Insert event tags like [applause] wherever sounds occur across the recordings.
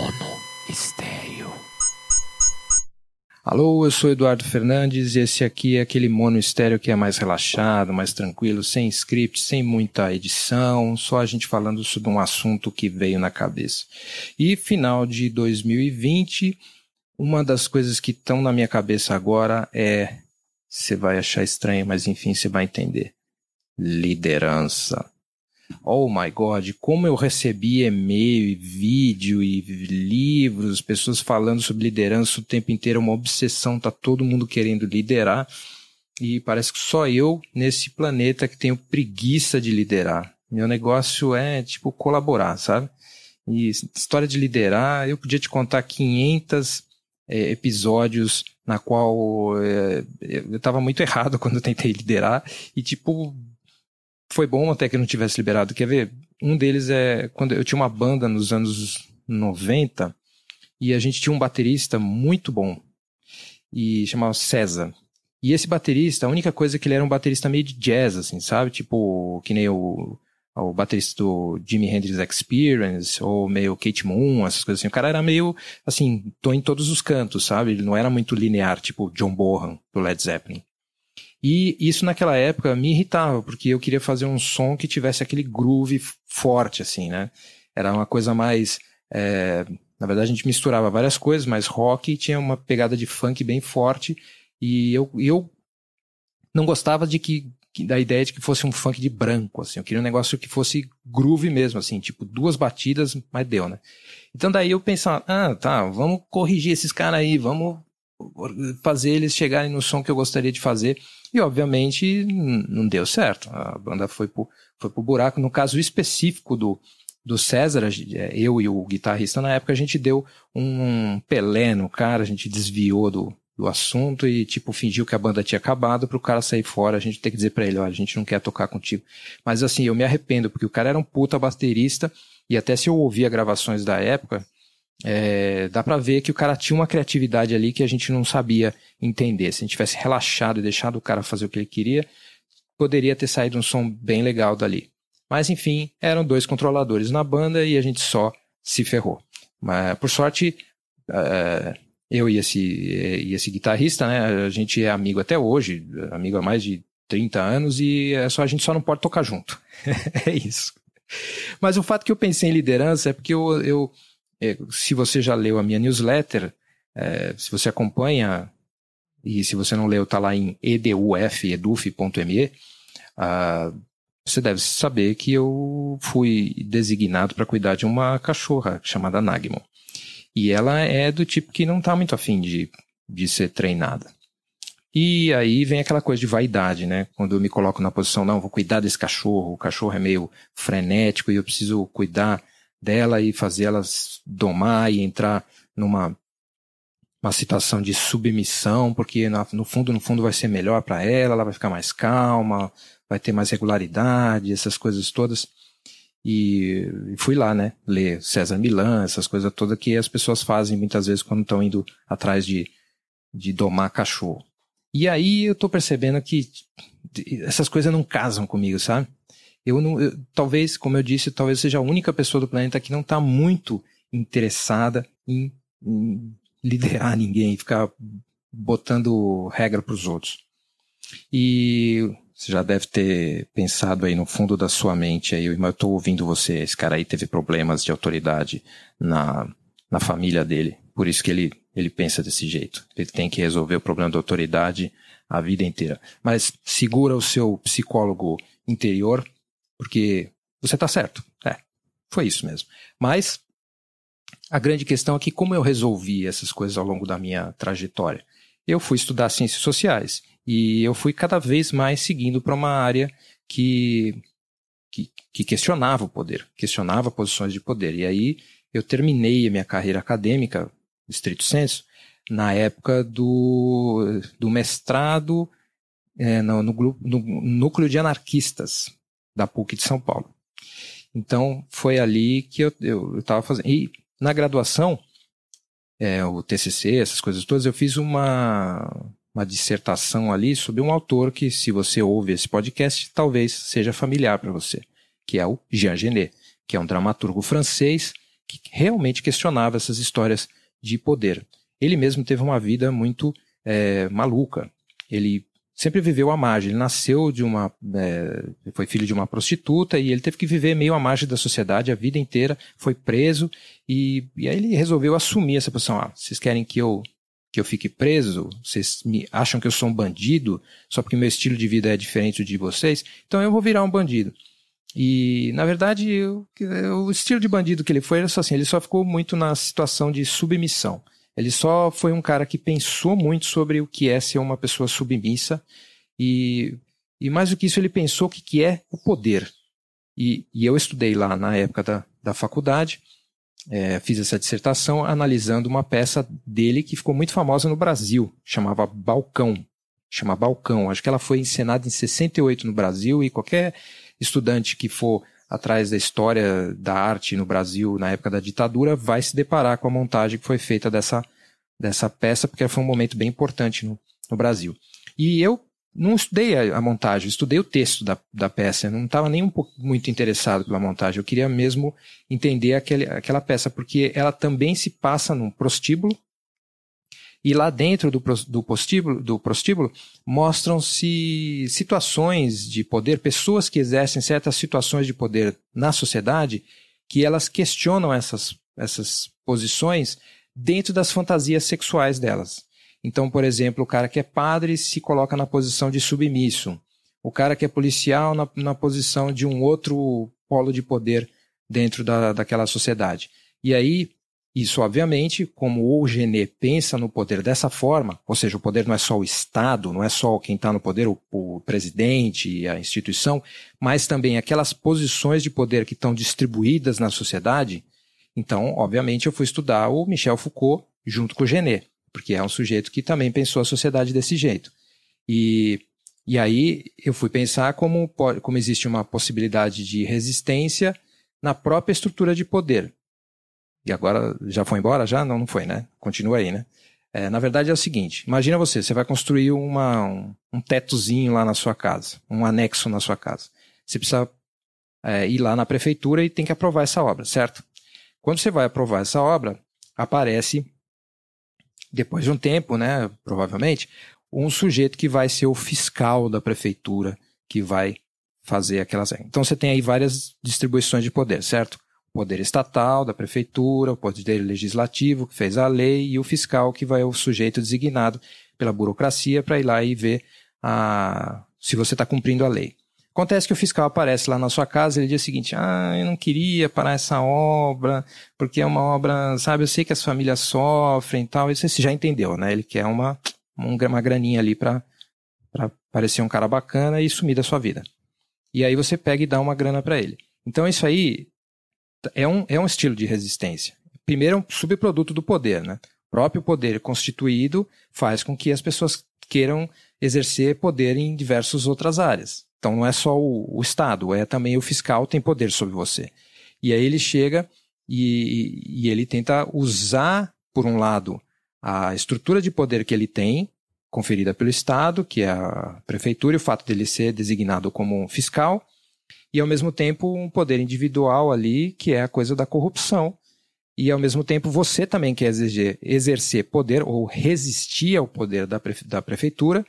Mono Estéreo. Alô, eu sou Eduardo Fernandes e esse aqui é aquele mono estéreo que é mais relaxado, mais tranquilo, sem script, sem muita edição, só a gente falando sobre um assunto que veio na cabeça. E final de 2020, uma das coisas que estão na minha cabeça agora é, você vai achar estranho, mas enfim, você vai entender. Liderança. Oh my God, como eu recebi e-mail e vídeo e livros, pessoas falando sobre liderança o tempo inteiro, uma obsessão, tá todo mundo querendo liderar. E parece que só eu nesse planeta que tenho preguiça de liderar. Meu negócio é tipo colaborar, sabe? E história de liderar, eu podia te contar 500 é, episódios na qual é, eu estava muito [laughs] errado quando eu tentei liderar e tipo foi bom até que não tivesse liberado. Quer ver? Um deles é quando eu tinha uma banda nos anos 90 e a gente tinha um baterista muito bom e chamava César. E esse baterista, a única coisa é que ele era um baterista meio de jazz, assim, sabe? Tipo, que nem o, o baterista do Jimi Hendrix Experience, ou meio Kate Moon, essas coisas assim. O cara era meio, assim, tô em todos os cantos, sabe? Ele não era muito linear, tipo John Bonham, do Led Zeppelin. E isso naquela época me irritava, porque eu queria fazer um som que tivesse aquele groove forte, assim, né? Era uma coisa mais. É... Na verdade, a gente misturava várias coisas, mas rock tinha uma pegada de funk bem forte. E eu, eu não gostava de que, da ideia de que fosse um funk de branco, assim. Eu queria um negócio que fosse groove mesmo, assim, tipo duas batidas, mas deu, né? Então daí eu pensava, ah, tá, vamos corrigir esses caras aí, vamos fazer eles chegarem no som que eu gostaria de fazer. E, obviamente, não deu certo. A banda foi pro, foi pro buraco. No caso específico do, do César, é, eu e o guitarrista na época, a gente deu um Pelé no cara, a gente desviou do, do assunto e, tipo, fingiu que a banda tinha acabado para o cara sair fora, a gente ter que dizer para ele, olha, a gente não quer tocar contigo. Mas, assim, eu me arrependo, porque o cara era um puta baterista e até se eu ouvia gravações da época, é, dá para ver que o cara tinha uma criatividade ali que a gente não sabia entender. Se a gente tivesse relaxado e deixado o cara fazer o que ele queria, poderia ter saído um som bem legal dali. Mas enfim, eram dois controladores na banda e a gente só se ferrou. Mas por sorte, é, eu e esse, e esse guitarrista, né, a gente é amigo até hoje, amigo há mais de 30 anos e é só a gente só não pode tocar junto. [laughs] é isso. Mas o fato que eu pensei em liderança é porque eu, eu se você já leu a minha newsletter, é, se você acompanha, e se você não leu, está lá em eduf, eduf.me, uh, você deve saber que eu fui designado para cuidar de uma cachorra chamada Nagmo. E ela é do tipo que não está muito afim de, de ser treinada. E aí vem aquela coisa de vaidade, né? Quando eu me coloco na posição, não, vou cuidar desse cachorro, o cachorro é meio frenético e eu preciso cuidar dela e fazer ela domar e entrar numa uma situação de submissão, porque no fundo, no fundo vai ser melhor para ela, ela vai ficar mais calma, vai ter mais regularidade, essas coisas todas. E fui lá, né, ler César Milan, essas coisas todas que as pessoas fazem muitas vezes quando estão indo atrás de, de domar cachorro. E aí eu tô percebendo que essas coisas não casam comigo, sabe? Eu não, eu, talvez, como eu disse, talvez seja a única pessoa do planeta que não está muito interessada em, em, liderar ninguém, ficar botando regra para os outros. E você já deve ter pensado aí no fundo da sua mente aí, mas eu estou ouvindo você, esse cara aí teve problemas de autoridade na, na família dele, por isso que ele, ele pensa desse jeito. Ele tem que resolver o problema da autoridade a vida inteira. Mas segura o seu psicólogo interior porque você está certo. É, foi isso mesmo. Mas a grande questão é que como eu resolvi essas coisas ao longo da minha trajetória? Eu fui estudar ciências sociais e eu fui cada vez mais seguindo para uma área que, que, que questionava o poder, questionava posições de poder. E aí eu terminei a minha carreira acadêmica, estrito senso, na época do, do mestrado é, no, no, no, núcleo de anarquistas, da PUC de São Paulo. Então, foi ali que eu estava fazendo. E na graduação, é, o TCC, essas coisas todas, eu fiz uma, uma dissertação ali sobre um autor que, se você ouve esse podcast, talvez seja familiar para você, que é o Jean Genet, que é um dramaturgo francês que realmente questionava essas histórias de poder. Ele mesmo teve uma vida muito é, maluca. Ele sempre viveu à margem. Ele nasceu de uma. É, foi filho de uma prostituta e ele teve que viver meio à margem da sociedade a vida inteira. Foi preso e, e aí ele resolveu assumir essa posição. Ah, vocês querem que eu que eu fique preso? Vocês me acham que eu sou um bandido só porque meu estilo de vida é diferente de vocês? Então eu vou virar um bandido. E, na verdade, eu, o estilo de bandido que ele foi era só assim, ele só ficou muito na situação de submissão. Ele só foi um cara que pensou muito sobre o que é ser uma pessoa submissa e, e mais do que isso, ele pensou o que, que é o poder. E, e eu estudei lá na época da, da faculdade, é, fiz essa dissertação analisando uma peça dele que ficou muito famosa no Brasil, chamava Balcão. Chama Balcão. Acho que ela foi encenada em 68 no Brasil e qualquer estudante que for atrás da história da arte no Brasil na época da ditadura vai se deparar com a montagem que foi feita dessa, dessa peça, porque foi um momento bem importante no, no Brasil. E eu não estudei a, a, montagem, estudei o texto da, da peça, eu não estava nem um pouco muito interessado pela montagem, eu queria mesmo entender aquele, aquela peça, porque ela também se passa num prostíbulo, e lá dentro do, do, prostíbulo, do prostíbulo mostram-se situações de poder, pessoas que exercem certas situações de poder na sociedade, que elas questionam essas, essas posições dentro das fantasias sexuais delas. Então, por exemplo, o cara que é padre se coloca na posição de submisso. O cara que é policial na, na posição de um outro polo de poder dentro da, daquela sociedade. E aí, isso, obviamente, como o Genet pensa no poder dessa forma, ou seja, o poder não é só o Estado, não é só quem está no poder, o, o presidente, a instituição, mas também aquelas posições de poder que estão distribuídas na sociedade. Então, obviamente, eu fui estudar o Michel Foucault junto com o Genet, porque é um sujeito que também pensou a sociedade desse jeito. E, e aí eu fui pensar como, como existe uma possibilidade de resistência na própria estrutura de poder. E agora já foi embora? Já? Não, não foi, né? Continua aí, né? É, na verdade é o seguinte: imagina você, você vai construir uma, um, um tetozinho lá na sua casa, um anexo na sua casa. Você precisa é, ir lá na prefeitura e tem que aprovar essa obra, certo? Quando você vai aprovar essa obra, aparece, depois de um tempo, né, provavelmente, um sujeito que vai ser o fiscal da prefeitura, que vai fazer aquelas. Então você tem aí várias distribuições de poder, certo? Poder estatal, da prefeitura, o poder legislativo, que fez a lei, e o fiscal, que vai o sujeito designado pela burocracia para ir lá e ver a, se você está cumprindo a lei. Acontece que o fiscal aparece lá na sua casa e ele diz o seguinte: Ah, eu não queria parar essa obra, porque é uma obra, sabe, eu sei que as famílias sofrem e tal. Isso você já entendeu, né? Ele quer uma, uma graninha ali para parecer um cara bacana e sumir da sua vida. E aí você pega e dá uma grana para ele. Então isso aí é um, é um estilo de resistência. Primeiro, é um subproduto do poder, né? O próprio poder constituído faz com que as pessoas queiram exercer poder em diversas outras áreas. Então, não é só o, o Estado, é também o fiscal tem poder sobre você. E aí ele chega e, e ele tenta usar, por um lado, a estrutura de poder que ele tem, conferida pelo Estado, que é a prefeitura, e o fato dele ser designado como fiscal, e ao mesmo tempo um poder individual ali, que é a coisa da corrupção. E ao mesmo tempo você também quer exercer, exercer poder ou resistir ao poder da, prefe, da prefeitura,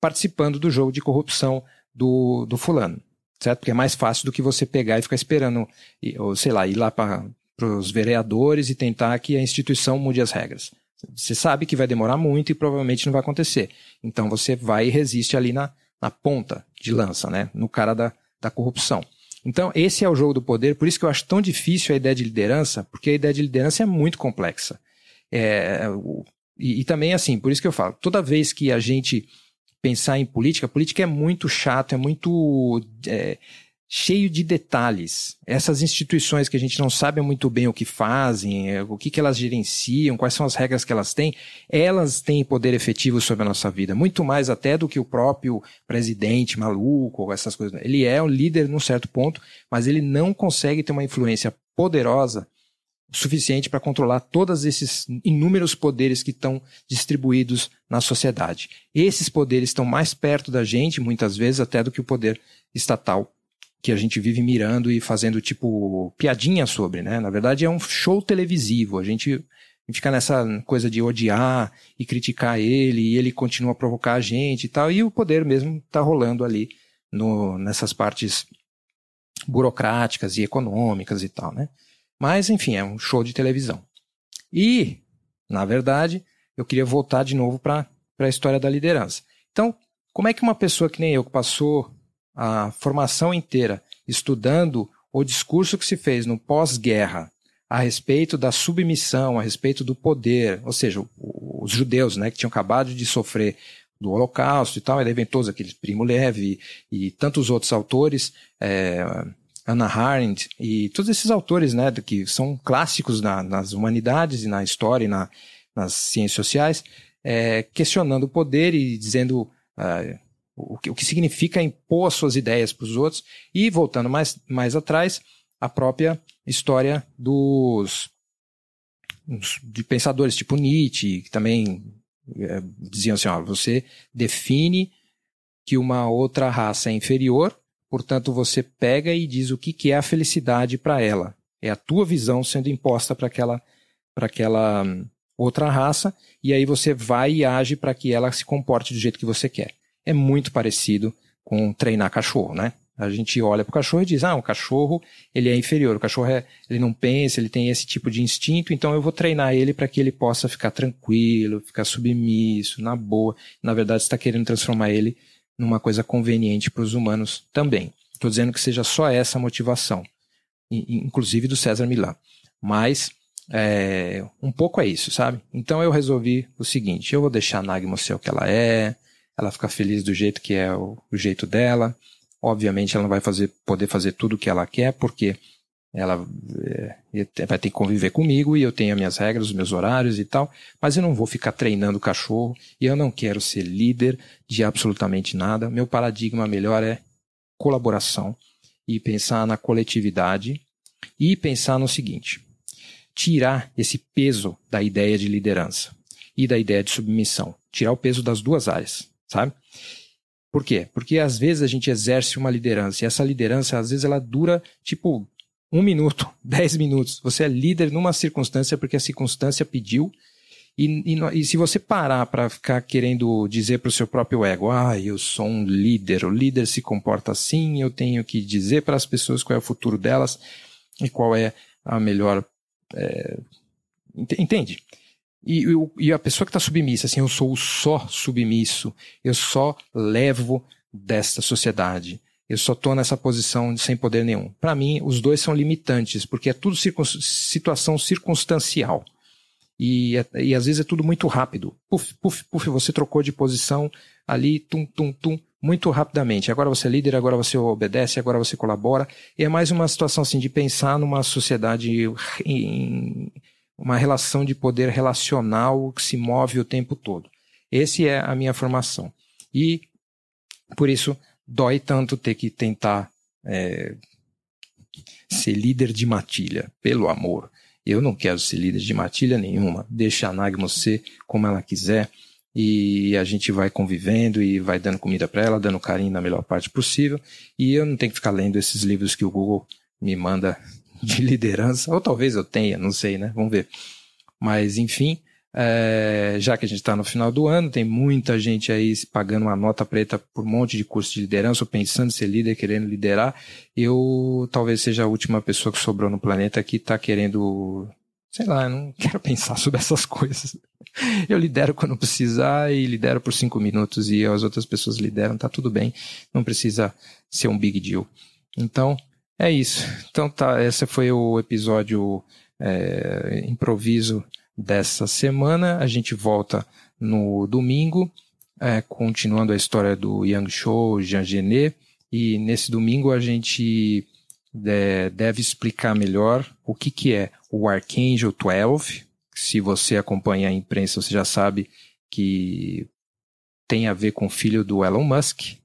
participando do jogo de corrupção do, do fulano. Certo? Porque é mais fácil do que você pegar e ficar esperando, ou sei lá, ir lá para os vereadores e tentar que a instituição mude as regras. Você sabe que vai demorar muito e provavelmente não vai acontecer. Então você vai e resiste ali na, na ponta de lança, né? No cara da, da corrupção. Então, esse é o jogo do poder, por isso que eu acho tão difícil a ideia de liderança, porque a ideia de liderança é muito complexa. É, e, e, também, assim, por isso que eu falo, toda vez que a gente pensar em política, política é muito chato, é muito. É, cheio de detalhes. Essas instituições que a gente não sabe muito bem o que fazem, é, o que, que elas gerenciam, quais são as regras que elas têm, elas têm poder efetivo sobre a nossa vida, muito mais até do que o próprio presidente maluco ou essas coisas. Ele é um líder num certo ponto, mas ele não consegue ter uma influência poderosa suficiente para controlar todos esses inúmeros poderes que estão distribuídos na sociedade. Esses poderes estão mais perto da gente, muitas vezes, até do que o poder estatal que a gente vive mirando e fazendo tipo piadinha sobre, né? Na verdade é um show televisivo. A gente fica nessa coisa de odiar e criticar ele e ele continua a provocar a gente e tal. E o poder mesmo tá rolando ali no, nessas partes burocráticas e econômicas e tal, né? Mas enfim, é um show de televisão. E, na verdade, eu queria voltar de novo para a história da liderança. Então, como é que uma pessoa que nem eu, que passou a formação inteira estudando o discurso que se fez no pós-guerra a respeito da submissão, a respeito do poder, ou seja, os judeus, né, que tinham acabado de sofrer do Holocausto e tal, ele inventou aqueles Primo Levi e tantos outros autores, é, Anna Arendt e todos esses autores, né, que são clássicos na, nas humanidades e na história e na, nas ciências sociais, é, questionando o poder e dizendo uh, o que, o que significa impor suas ideias para os outros, e voltando mais, mais atrás, a própria história dos de pensadores tipo Nietzsche, que também é, diziam assim, ó, você define que uma outra raça é inferior, portanto você pega e diz o que, que é a felicidade para ela. É a tua visão sendo imposta para aquela, aquela hum, outra raça, e aí você vai e age para que ela se comporte do jeito que você quer é muito parecido com treinar cachorro, né? A gente olha para o cachorro e diz, ah, o cachorro ele é inferior, o cachorro é, ele não pensa, ele tem esse tipo de instinto, então eu vou treinar ele para que ele possa ficar tranquilo, ficar submisso, na boa. Na verdade, está querendo transformar ele numa coisa conveniente para os humanos também. Estou dizendo que seja só essa motivação, inclusive do César Milan. Mas é, um pouco é isso, sabe? Então eu resolvi o seguinte: eu vou deixar a Nagmo ser o que ela é, ela fica feliz do jeito que é o, o jeito dela. Obviamente ela não vai fazer, poder fazer tudo o que ela quer, porque ela é, vai ter que conviver comigo e eu tenho as minhas regras, os meus horários e tal, mas eu não vou ficar treinando o cachorro e eu não quero ser líder de absolutamente nada. Meu paradigma melhor é colaboração e pensar na coletividade e pensar no seguinte: tirar esse peso da ideia de liderança e da ideia de submissão, tirar o peso das duas áreas sabe? Por quê? Porque às vezes a gente exerce uma liderança e essa liderança, às vezes, ela dura tipo um minuto, [laughs] dez minutos. Você é líder numa circunstância porque a circunstância pediu. E, e, e se você parar para ficar querendo dizer para o seu próprio ego, ah, eu sou um líder, o líder se comporta assim, eu tenho que dizer para as pessoas qual é o futuro delas e qual é a melhor. É... Entende? E, e a pessoa que está submissa, assim, eu sou o só submisso, eu só levo desta sociedade. Eu só estou nessa posição sem poder nenhum. Para mim, os dois são limitantes, porque é tudo circun situação circunstancial. E, é, e às vezes é tudo muito rápido. Puf, puf, puf, você trocou de posição ali, tum, tum, tum, muito rapidamente. Agora você é líder, agora você obedece, agora você colabora. E é mais uma situação assim de pensar numa sociedade em, uma relação de poder relacional que se move o tempo todo. Esse é a minha formação. E por isso dói tanto ter que tentar é, ser líder de matilha, pelo amor. Eu não quero ser líder de matilha nenhuma. Deixa a Nagmo ser como ela quiser e a gente vai convivendo e vai dando comida para ela, dando carinho na melhor parte possível. E eu não tenho que ficar lendo esses livros que o Google me manda de liderança, ou talvez eu tenha, não sei, né? Vamos ver. Mas, enfim, é, já que a gente está no final do ano, tem muita gente aí pagando uma nota preta por um monte de curso de liderança, ou pensando em ser líder, querendo liderar. Eu talvez seja a última pessoa que sobrou no planeta que está querendo. Sei lá, eu não quero pensar [laughs] sobre essas coisas. Eu lidero quando precisar e lidero por cinco minutos e as outras pessoas lideram, tá tudo bem. Não precisa ser um big deal. Então, é isso. Então tá, esse foi o episódio é, improviso dessa semana. A gente volta no domingo, é, continuando a história do Yang Shou, Jean Genet. E nesse domingo a gente é, deve explicar melhor o que, que é o Archangel 12. Se você acompanha a imprensa, você já sabe que tem a ver com o filho do Elon Musk,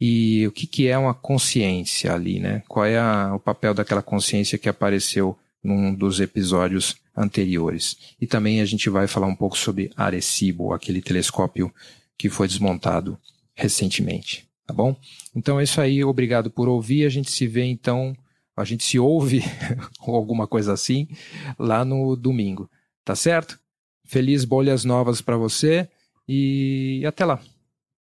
e o que, que é uma consciência ali, né? Qual é a, o papel daquela consciência que apareceu num dos episódios anteriores. E também a gente vai falar um pouco sobre Arecibo, aquele telescópio que foi desmontado recentemente. Tá bom? Então é isso aí, obrigado por ouvir. A gente se vê então, a gente se ouve, [laughs] ou alguma coisa assim, lá no domingo. Tá certo? Feliz bolhas novas para você e até lá.